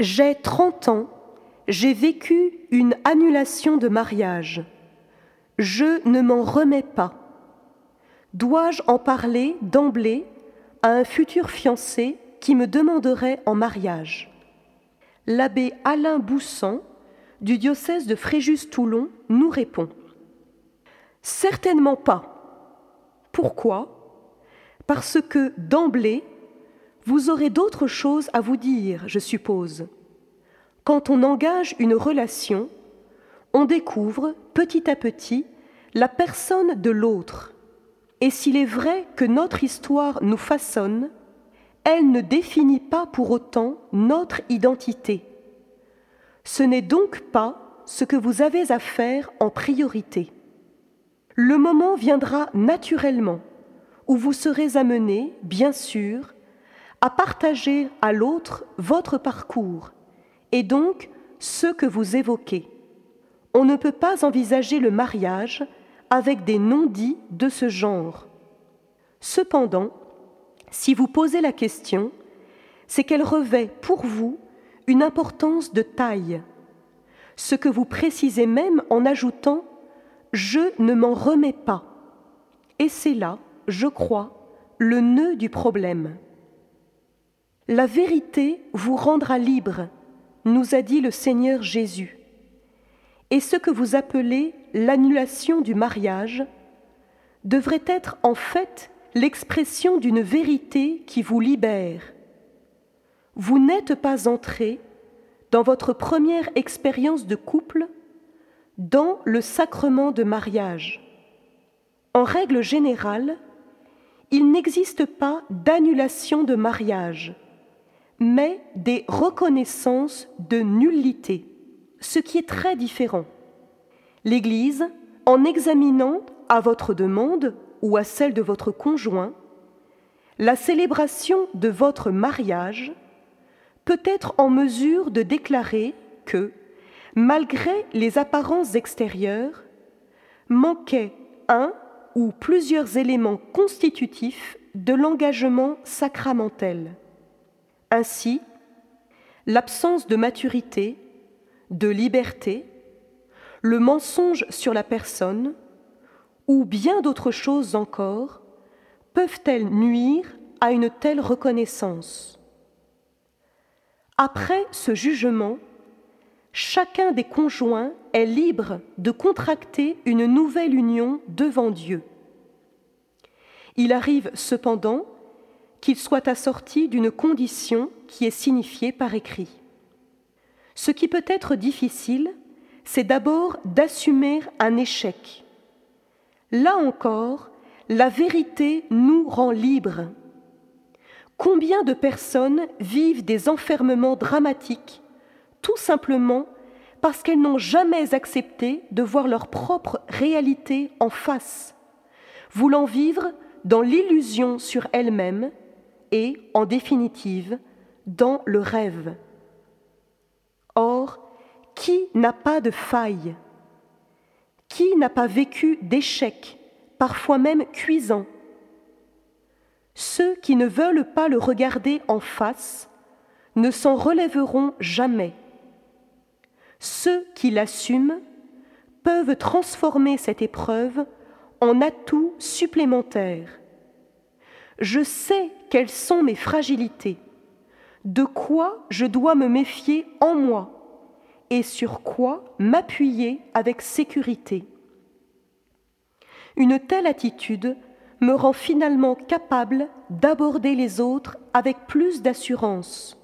J'ai 30 ans, j'ai vécu une annulation de mariage. Je ne m'en remets pas. Dois-je en parler d'emblée à un futur fiancé qui me demanderait en mariage? L'abbé Alain Boussan, du diocèse de Fréjus-Toulon, nous répond Certainement pas. Pourquoi? Parce que d'emblée, vous aurez d'autres choses à vous dire, je suppose. Quand on engage une relation, on découvre petit à petit la personne de l'autre. Et s'il est vrai que notre histoire nous façonne, elle ne définit pas pour autant notre identité. Ce n'est donc pas ce que vous avez à faire en priorité. Le moment viendra naturellement où vous serez amené, bien sûr, à partager à l'autre votre parcours et donc ce que vous évoquez. On ne peut pas envisager le mariage avec des non-dits de ce genre. Cependant, si vous posez la question, c'est qu'elle revêt pour vous une importance de taille, ce que vous précisez même en ajoutant ⁇ Je ne m'en remets pas ⁇ Et c'est là, je crois, le nœud du problème. La vérité vous rendra libre, nous a dit le Seigneur Jésus. Et ce que vous appelez l'annulation du mariage devrait être en fait l'expression d'une vérité qui vous libère. Vous n'êtes pas entré dans votre première expérience de couple dans le sacrement de mariage. En règle générale, il n'existe pas d'annulation de mariage mais des reconnaissances de nullité, ce qui est très différent. L'Église, en examinant à votre demande ou à celle de votre conjoint la célébration de votre mariage, peut être en mesure de déclarer que, malgré les apparences extérieures, manquait un ou plusieurs éléments constitutifs de l'engagement sacramentel. Ainsi, l'absence de maturité, de liberté, le mensonge sur la personne, ou bien d'autres choses encore, peuvent-elles nuire à une telle reconnaissance? Après ce jugement, chacun des conjoints est libre de contracter une nouvelle union devant Dieu. Il arrive cependant qu'il soit assorti d'une condition qui est signifiée par écrit. Ce qui peut être difficile, c'est d'abord d'assumer un échec. Là encore, la vérité nous rend libres. Combien de personnes vivent des enfermements dramatiques tout simplement parce qu'elles n'ont jamais accepté de voir leur propre réalité en face, voulant vivre dans l'illusion sur elles-mêmes et, en définitive, dans le rêve. Or, qui n'a pas de faille? Qui n'a pas vécu d'échecs, parfois même cuisants? Ceux qui ne veulent pas le regarder en face ne s'en relèveront jamais. Ceux qui l'assument peuvent transformer cette épreuve en atout supplémentaire je sais quelles sont mes fragilités, de quoi je dois me méfier en moi et sur quoi m'appuyer avec sécurité. Une telle attitude me rend finalement capable d'aborder les autres avec plus d'assurance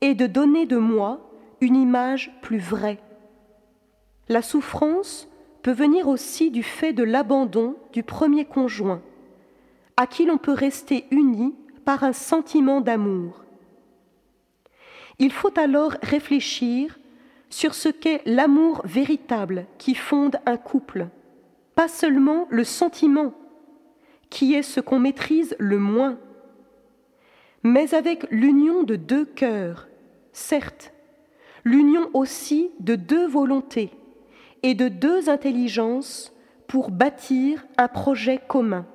et de donner de moi une image plus vraie. La souffrance peut venir aussi du fait de l'abandon du premier conjoint à qui l'on peut rester uni par un sentiment d'amour. Il faut alors réfléchir sur ce qu'est l'amour véritable qui fonde un couple, pas seulement le sentiment, qui est ce qu'on maîtrise le moins, mais avec l'union de deux cœurs, certes, l'union aussi de deux volontés et de deux intelligences pour bâtir un projet commun.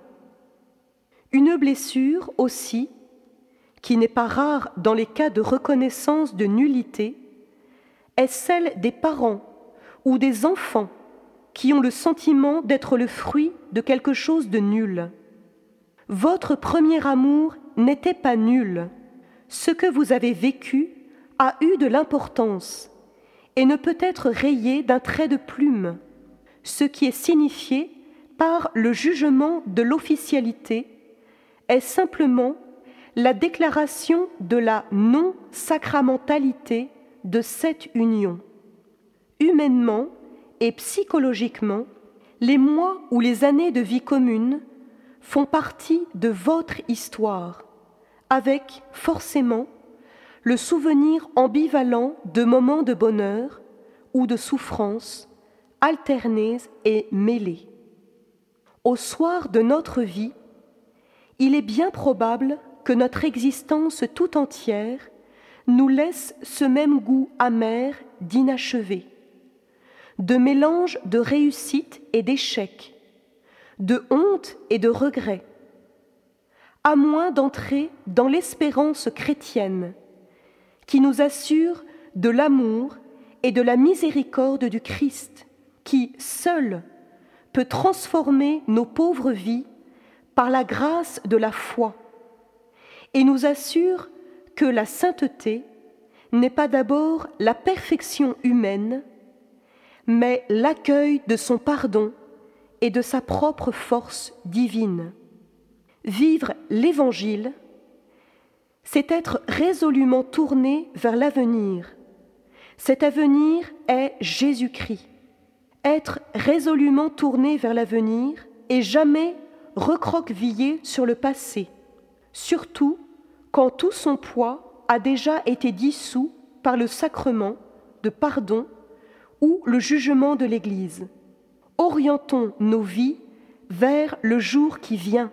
Une blessure aussi qui n'est pas rare dans les cas de reconnaissance de nullité, est celle des parents ou des enfants qui ont le sentiment d'être le fruit de quelque chose de nul. Votre premier amour n'était pas nul. Ce que vous avez vécu a eu de l'importance et ne peut être rayé d'un trait de plume, ce qui est signifié par le jugement de l'officialité est simplement la déclaration de la non-sacramentalité de cette union. Humainement et psychologiquement, les mois ou les années de vie commune font partie de votre histoire, avec forcément le souvenir ambivalent de moments de bonheur ou de souffrance alternés et mêlés. Au soir de notre vie, il est bien probable que notre existence tout entière nous laisse ce même goût amer d'inachevé, de mélange de réussite et d'échec, de honte et de regret, à moins d'entrer dans l'espérance chrétienne qui nous assure de l'amour et de la miséricorde du Christ, qui seul peut transformer nos pauvres vies par la grâce de la foi, et nous assure que la sainteté n'est pas d'abord la perfection humaine, mais l'accueil de son pardon et de sa propre force divine. Vivre l'Évangile, c'est être résolument tourné vers l'avenir. Cet avenir est Jésus-Christ. Être résolument tourné vers l'avenir et jamais recroquevillé sur le passé, surtout quand tout son poids a déjà été dissous par le sacrement de pardon ou le jugement de l'Église. Orientons nos vies vers le jour qui vient